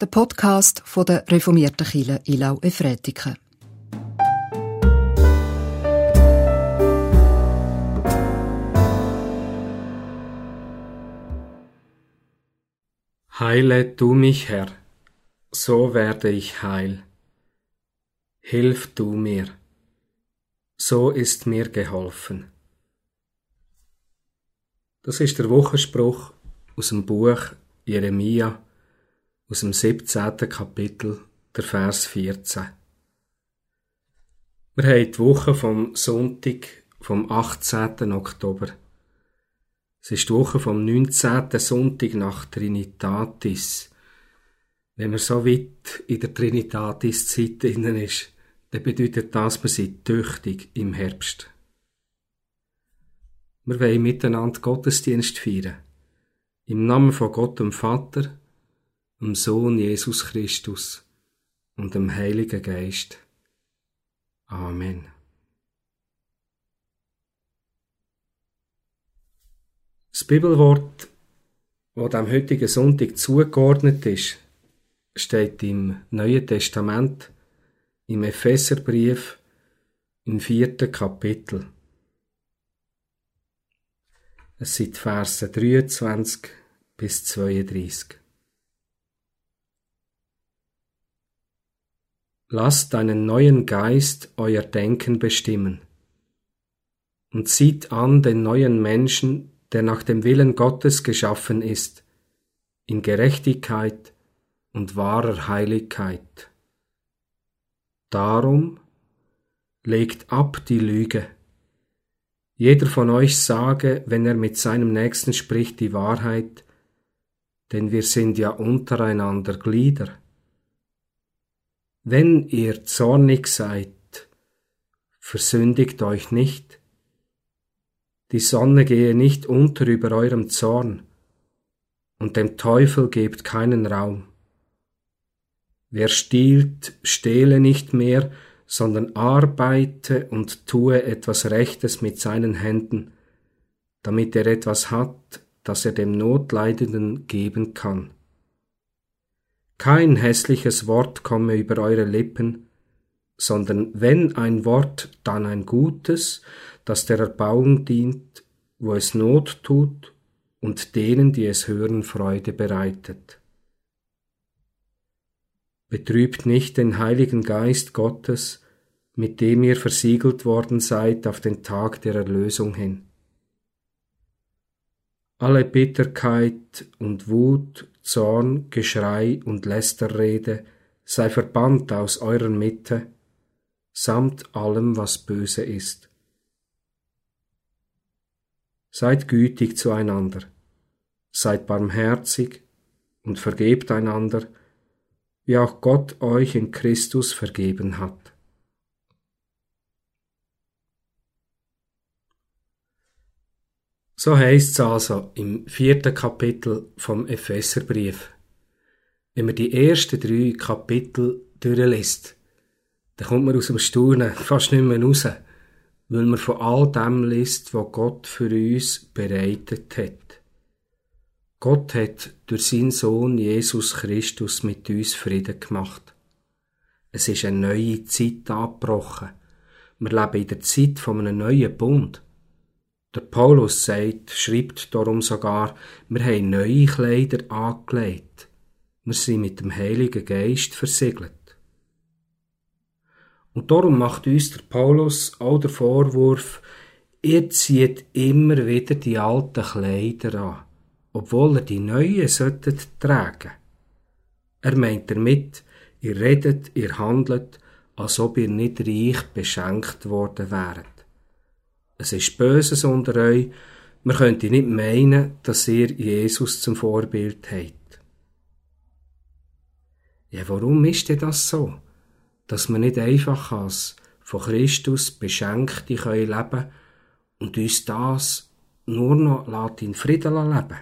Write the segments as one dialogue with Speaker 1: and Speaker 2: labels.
Speaker 1: der Podcast von der reformierten Kirche Ilau Efretiken.
Speaker 2: Heile du mich, Herr, so werde ich heil. Hilf du mir, so ist mir geholfen. Das ist der Wochenspruch aus dem Buch Jeremia, aus dem 17. Kapitel, der Vers 14. Wir haben die Woche vom Sonntag, vom 18. Oktober. Es ist die Woche vom 19. Sonntag nach Trinitatis. Wenn man so weit in der Trinitatis-Zeit innen ist, dann bedeutet das, man sei tüchtig im Herbst. Wir wollen miteinander Gottesdienst feiern. Im Namen von Gott dem Vater, dem Sohn Jesus Christus und dem Heiligen Geist. Amen. Das Bibelwort, das dem heutigen Sonntag zugeordnet ist, steht im Neuen Testament, im Epheserbrief, im vierten Kapitel. Es sind Verse 23 bis 32. Lasst einen neuen Geist euer Denken bestimmen und zieht an den neuen Menschen, der nach dem Willen Gottes geschaffen ist, in Gerechtigkeit und wahrer Heiligkeit. Darum legt ab die Lüge. Jeder von euch sage, wenn er mit seinem Nächsten spricht, die Wahrheit, denn wir sind ja untereinander Glieder. Wenn ihr zornig seid, versündigt euch nicht. Die Sonne gehe nicht unter über eurem Zorn, und dem Teufel gebt keinen Raum. Wer stiehlt, stehle nicht mehr, sondern arbeite und tue etwas Rechtes mit seinen Händen, damit er etwas hat, das er dem Notleidenden geben kann. Kein hässliches Wort komme über eure Lippen, sondern wenn ein Wort, dann ein gutes, das der Erbauung dient, wo es Not tut und denen, die es hören, Freude bereitet. Betrübt nicht den Heiligen Geist Gottes, mit dem ihr versiegelt worden seid auf den Tag der Erlösung hin. Alle Bitterkeit und Wut Zorn, Geschrei und Lästerrede sei verbannt aus eurer Mitte, samt allem, was böse ist. Seid gütig zueinander, seid barmherzig und vergebt einander, wie auch Gott euch in Christus vergeben hat. So heißt es also im vierten Kapitel vom Epheserbrief. Wenn man die ersten drei Kapitel durchliest, dann kommt man aus dem Staunen fast nicht mehr raus, weil man von all dem liest, was Gott für uns bereitet hat. Gott hat durch seinen Sohn Jesus Christus mit uns Frieden gemacht. Es ist eine neue Zeit angebrochen. Wir leben in der Zeit von einem neuen Bund. Der Paulus sagt, schreibt darum sogar, wir haben neue Kleider angelegt. Wir sind mit dem Heiligen Geist versiegelt. Und darum macht uns der Paulus auch den Vorwurf, ihr zieht immer wieder die alten Kleider an, obwohl er die neuen solltet tragen. Er meint damit, ihr redet, ihr handelt, als ob ihr nicht reich beschenkt worden wäret es ist Böses unter euch, man könnte nicht meinen, dass ihr Jesus zum Vorbild habt. Ja, warum ist denn das so? Dass man nicht einfach als von Christus Beschenkte können leben und uns das nur noch in Frieden leben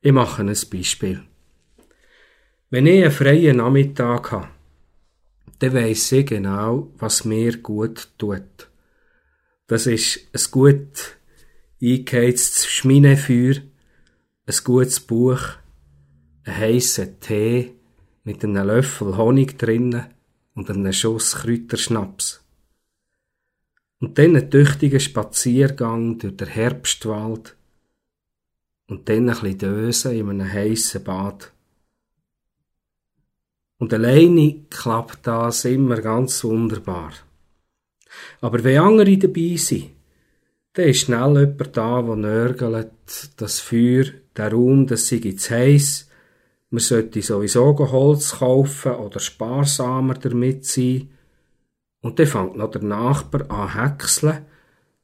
Speaker 2: Ich mache ein Beispiel. Wenn ich einen freien Nachmittag habe, dann weiss ich genau, was mir gut tut. Das ist ein gut eingeheiztes Schminefeuer, ein gutes Buch, einen heissen Tee mit einem Löffel Honig drinnen und einem Schuss Kräuterschnaps. Und dann einen tüchtigen Spaziergang durch den Herbstwald und dann ein bisschen Dösen in einem heissen Bad. Und alleine klappt das immer ganz wunderbar. Aber wenn andere dabei sind, dann ist schnell jemand da, der nörgelt, das Feuer, der Raum, das sei zu heiss, man sollte sowieso Holz kaufen oder sparsamer damit sein. Und dann fängt noch der Nachbar an häckseln.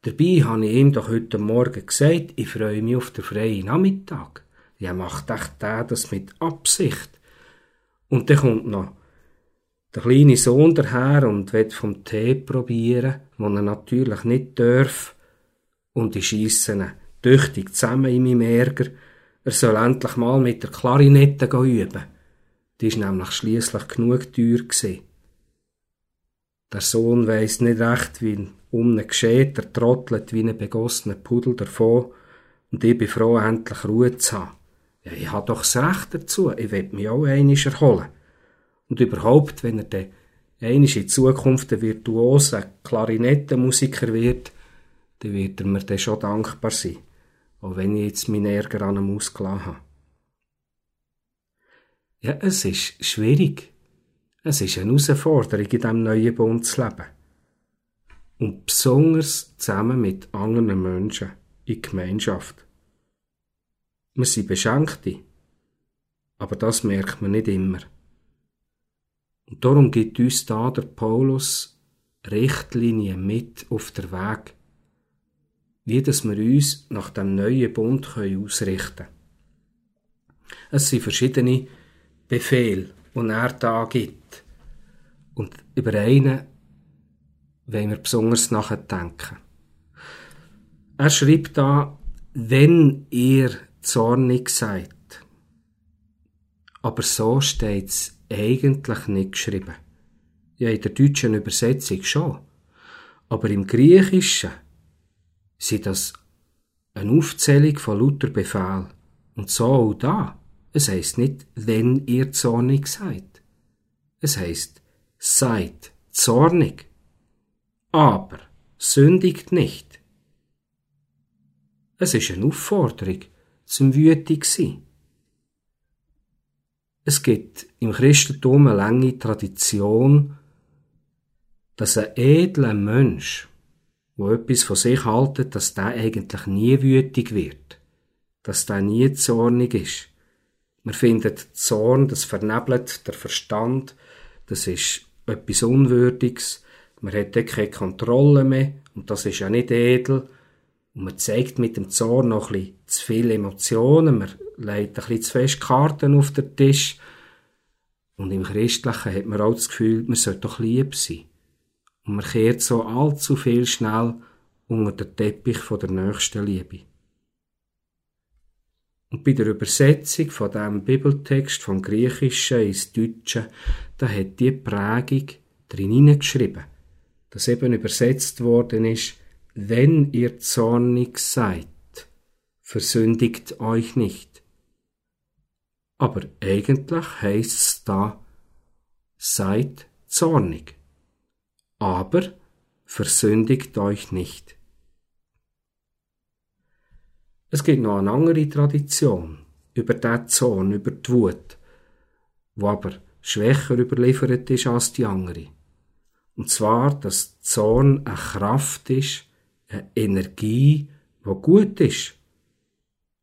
Speaker 2: Dabei habe ich ihm doch heute Morgen gesagt, ich freue mich auf den freien Nachmittag. Ja, macht echt der das mit Absicht. Und dann kommt noch der kleine Sohn daher und will vom Tee probieren, den er natürlich nicht darf. Und ich schiesse ihn tüchtig zusammen in meinem Ärger. Er soll endlich mal mit der Klarinette üben. Die ist nämlich schließlich genug teuer gewesen. Der Sohn weiss nicht recht, wie um ihn geschieht, er trottelt wie ein begossener Pudel davon, und ich bin froh, endlich Ruhe zu haben. Ja, ich habe doch das Recht dazu. Ich will mich auch einisch erholen. Und überhaupt, wenn er dann einisch in Zukunft ein virtuoser Klarinettenmusiker wird, dann wird er mir dann schon dankbar sein. Auch wenn ich jetzt meinen Ärger an ihm ausgelassen habe. Ja, es ist schwierig. Es ist eine Herausforderung, in diesem neuen Bund zu leben. Und besonders zusammen mit anderen Menschen in Gemeinschaft. Wir sind Beschenkte. Aber das merkt man nicht immer. Und darum gibt uns da der Paulus Richtlinien mit auf der Weg, wie dass wir uns nach dem neuen Bund können ausrichten können. Es sind verschiedene Befehle, die er da gibt. Und über einen wollen wir besonders nachdenken. Er schreibt da, wenn ihr zornig seid. Aber so steht's eigentlich nicht geschrieben. Ja, in der deutschen Übersetzung schon. Aber im Griechischen sind das eine Aufzählung von lauter Befehl. Und so auch da. Es heißt nicht, wenn ihr zornig seid. Es heißt, seid zornig. Aber sündigt nicht. Es ist eine Aufforderung zum wütig sein. Es gibt im Christentum eine lange Tradition, dass ein edler Mensch, wo etwas von sich haltet, dass der eigentlich nie wütig wird, dass der nie zornig ist. Man findet Zorn, das vernebelt der Verstand, das ist etwas Unwürdiges, man hat dort keine Kontrolle mehr und das ist ja nicht edel. Und man zeigt mit dem Zorn noch ein bisschen zu viele Emotionen, man legt ein bisschen zu fest Karten auf den Tisch. Und im Christlichen hat man auch das Gefühl, man sollte doch lieb sein. Und man kehrt so allzu viel schnell unter den Teppich von der nächsten Liebe. Und bei der Übersetzung von dem Bibeltext vom Griechischen ins Deutsche, da hat die Prägung drin hineingeschrieben, dass eben übersetzt worden ist, wenn ihr zornig seid, versündigt euch nicht. Aber eigentlich heißt's da, seid zornig, aber versündigt euch nicht. Es gibt noch eine andere Tradition über den Zorn, über die Wut, wo aber schwächer überliefert ist als die andere. Und zwar, dass Zorn eine Kraft ist, eine Energie, wo gut ist.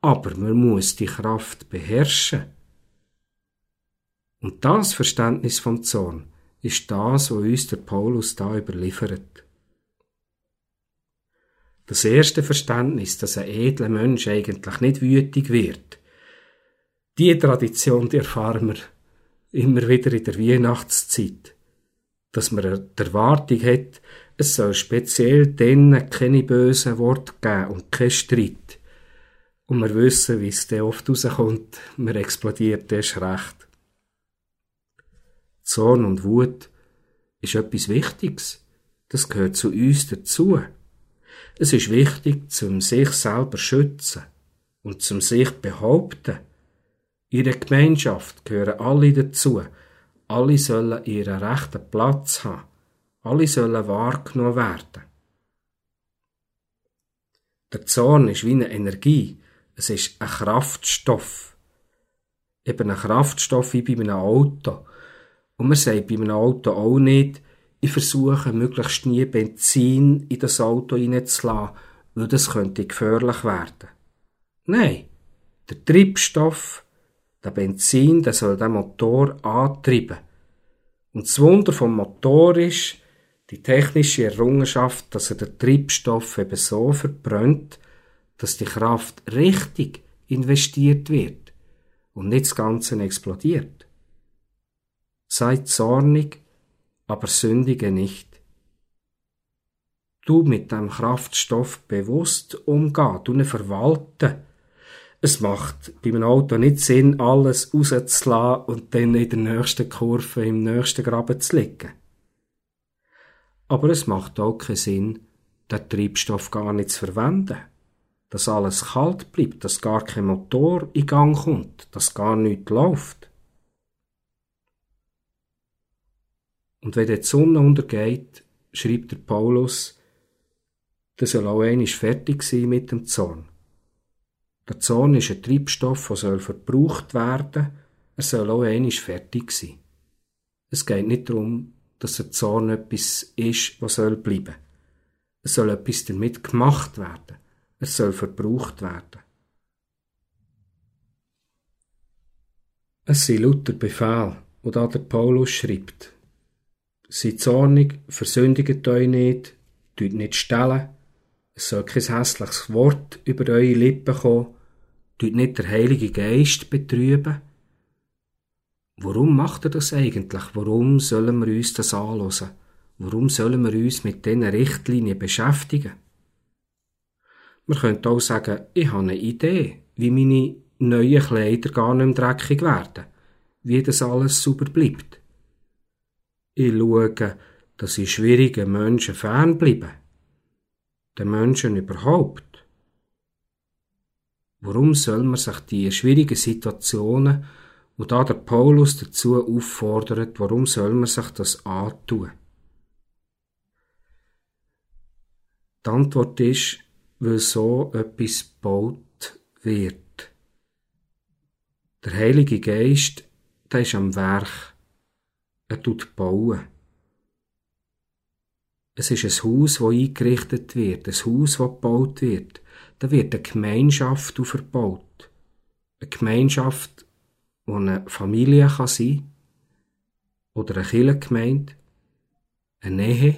Speaker 2: Aber man muss die Kraft beherrschen. Und das Verständnis vom Zorn ist das, was uns der Paulus da überliefert. Das erste Verständnis, dass ein edler Mensch eigentlich nicht wütig wird, die Tradition, die erfahren wir immer wieder in der Weihnachtszeit. Dass man die Erwartung hat, es soll speziell denen keine bösen Worte geben und kein Streit. Und wir wissen, wie es dann oft rauskommt, man explodiert erst recht. Zorn und Wut ist etwas Wichtiges. Das gehört zu uns dazu. Es ist wichtig, zum sich selber schützen und zum sich behaupten. In der Gemeinschaft gehören alle dazu. Alle sollen ihren rechten Platz haben. Alle sollen wahrgenommen werden. Der Zorn ist wie eine Energie. Es ist ein Kraftstoff. Eben ein Kraftstoff wie bei einem Auto. Und man sagt bei einem Auto auch nicht, ich versuche möglichst nie Benzin in das Auto reinzulassen, weil das könnte gefährlich werden. Nein, der Treibstoff, der Benzin, der soll den Motor antreiben. Und das Wunder vom Motor ist, die technische Errungenschaft, dass er den Treibstoff eben so verbrennt, dass die Kraft richtig investiert wird und nicht das Ganze explodiert. Seid zornig, aber sündige nicht. Du mit dem Kraftstoff bewusst umgehen, du ihn verwalten. Es macht bei einem Auto nicht Sinn, alles rauszulassen und dann in der nächsten Kurve im nächsten Graben zu liegen. Aber es macht auch keinen Sinn, den Treibstoff gar nicht zu verwenden. Dass alles kalt bleibt, dass gar kein Motor in Gang kommt, dass gar nichts läuft. Und wenn die Sonne untergeht, schreibt der Paulus, der soll auch einmal fertig sein mit dem Zorn. Der Zorn ist ein Treibstoff, der soll verbraucht werden. Er soll auch einmal fertig sein. Es geht nicht darum, dass der Zorn etwas ist, was soll bleiben. Es soll etwas damit gemacht werden. Es soll verbraucht werden. Es sind lauter Befehl, wo da der Paulus schreibt. Seid zornig, versündigt euch nicht, tut nicht stellen, es soll kein hässliches Wort über eure Lippen kommen, tut nicht der Heilige Geist betrüben, Warum macht er das eigentlich? Warum sollen wir uns das anlösen? Warum sollen wir uns mit diesen Richtlinien beschäftigen? Man könnte auch sagen, ich habe eine Idee, wie meine neuen Kleider gar nicht mehr dreckig werden, wie das alles sauber bleibt. Ich schaue, dass ich schwierigen Menschen fernbleibe. Den Menschen überhaupt. Warum soll man sich die schwierigen Situationen und da der Paulus dazu auffordert, warum soll man sich das antun? Die Antwort ist, weil so etwas gebaut wird. Der Heilige Geist, der ist am Werk. Er tut bauen. Es ist ein Haus, das eingerichtet wird, ein Haus, das gebaut wird. Da wird eine Gemeinschaft verbaut. Eine Gemeinschaft, wo eine Familie kann sein oder eine Kirchengemeinde, eine Nähe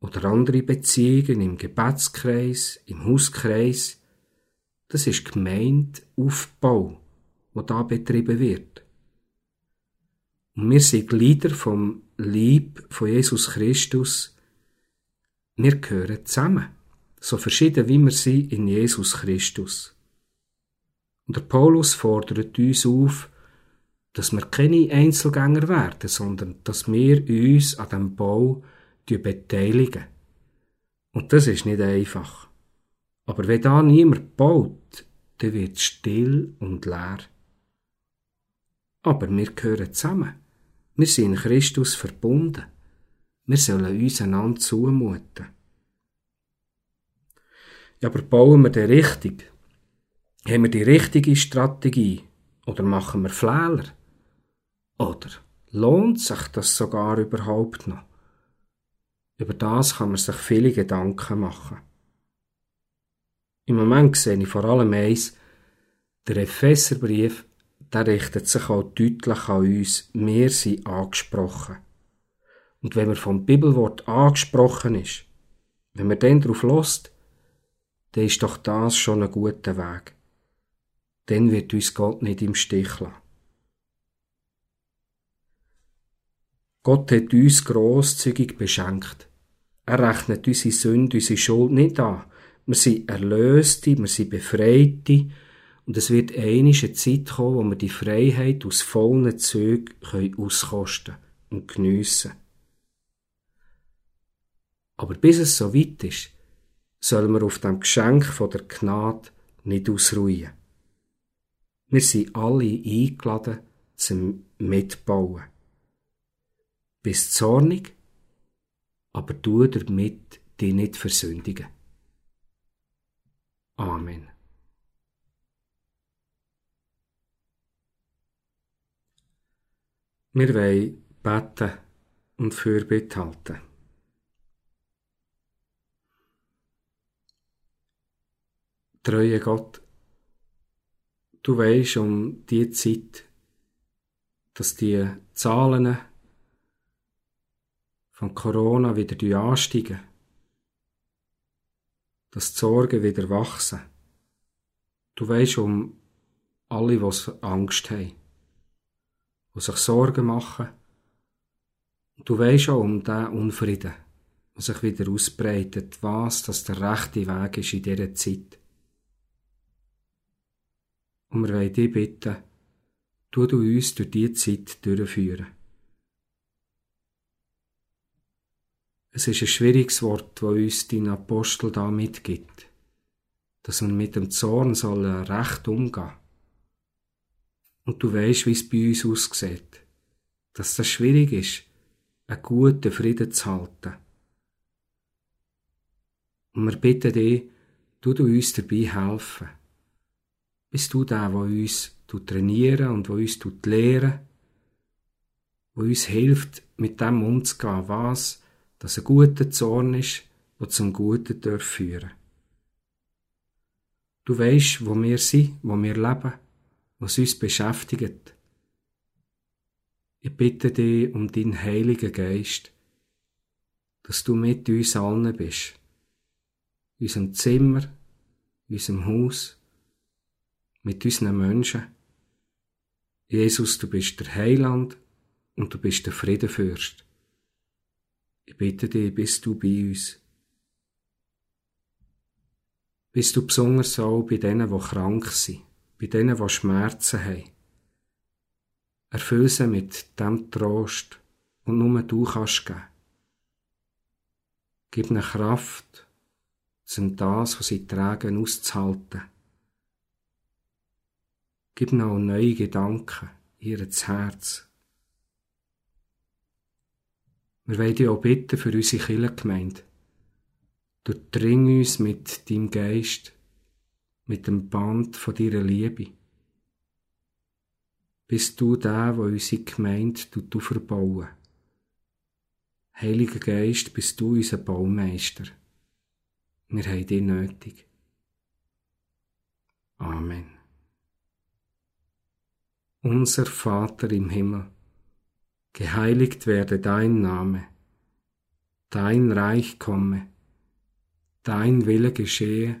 Speaker 2: oder andere Beziehungen im Gebetskreis, im Hauskreis. Das ist Gemeindeaufbau, wo da betrieben wird. Und wir sind Glieder vom Lieb von Jesus Christus. Wir gehören zusammen, so verschieden wie wir sind in Jesus Christus. Und der Paulus fordert uns auf, dass wir keine Einzelgänger werden, sondern dass wir uns an dem Bau beteiligen. Und das ist nicht einfach. Aber wenn da niemand baut, dann wird es still und leer. Aber wir gehören zusammen. Wir sind in Christus verbunden. Wir sollen uns einander zumuten. Ja, aber bauen wir den richtig? Haben wir die richtige Strategie oder machen wir Fehler? Oder lohnt sich das sogar überhaupt noch? Über das kann man sich viele Gedanken machen. Im Moment sehe ich vor allem eins, der Epheserbrief, der richtet sich auch deutlich an uns. Wir sind angesprochen. Und wenn man vom Bibelwort angesprochen ist, wenn man dann darauf lost, dann ist doch das schon ein guter Weg dann wird uns Gott nicht im Stich lassen. Gott hat uns grosszügig beschenkt. Er rechnet unsere Sünde, unsere Schuld nicht an. Wir sind Erlöste, wir sind Befreite und es wird eine Zeit kommen, wo wir die Freiheit aus vollen Zügen auskosten und geniessen. Aber bis es so weit ist, sollen wir auf dem Geschenk von der Gnade nicht ausruhen. Wir sind alle eingeladen zum Mitbauen. Bist zornig, aber tu damit dich nicht versündigen. Amen. Wir wollen beten und Fürbitte halten. Treue Gott, du weisst um die Zeit, dass die Zahlen von Corona wieder ansteigen, dass die Sorgen wieder wachsen. Du weisst um alle, die Angst haben, die sich Sorgen machen. Du weisst auch um den Unfrieden, der sich wieder ausbreitet, was das der rechte Weg ist in dieser Zeit. Und wir wollen dich bitten, tu du uns durch diese Zeit durchführen. Es ist ein schwieriges Wort, das uns dein Apostel da mitgibt, dass man mit dem Zorn soll recht umgehen. Und du weißt, wie es bei uns aussieht, dass das schwierig ist, einen guten Frieden zu halten. Und wir bitten dich, du du uns dabei helfen bist du der, der uns trainieren und wo uns lehren, wo uns hilft, mit dem umzugehen, was dass ein guter Zorn ist, der zum Guten darf führen. Du weißt, wo wir sind, wo wir leben, was uns beschäftigt. Ich bitte dich um deinen Heiligen Geist, dass du mit uns allen bist. In unserem Zimmer, in unserem Haus, mit unseren Menschen. Jesus, du bist der Heiland und du bist der Friedenfürst. Ich bitte dich, bist du bei uns. Bist du besonders auch bei denen, die krank sind, bei denen, die Schmerzen haben. Erfüll sie mit dem Trost, und nur du kannst geben. Gib ihnen Kraft, um das, was sie tragen, auszuhalten. Gib noch neue Gedanken ihr Herz. Wir wollen dich auch bitten für unsere Kirchengemeinde. Durchdring uns mit deinem Geist, mit dem Band von deiner Liebe. Bist du der, der unsere Gemeinde verbauen Heiliger Geist, bist du unser Baumeister. Wir haben dich nötig. Amen. Unser Vater im Himmel, geheiligt werde dein Name, dein Reich komme, dein Wille geschehe,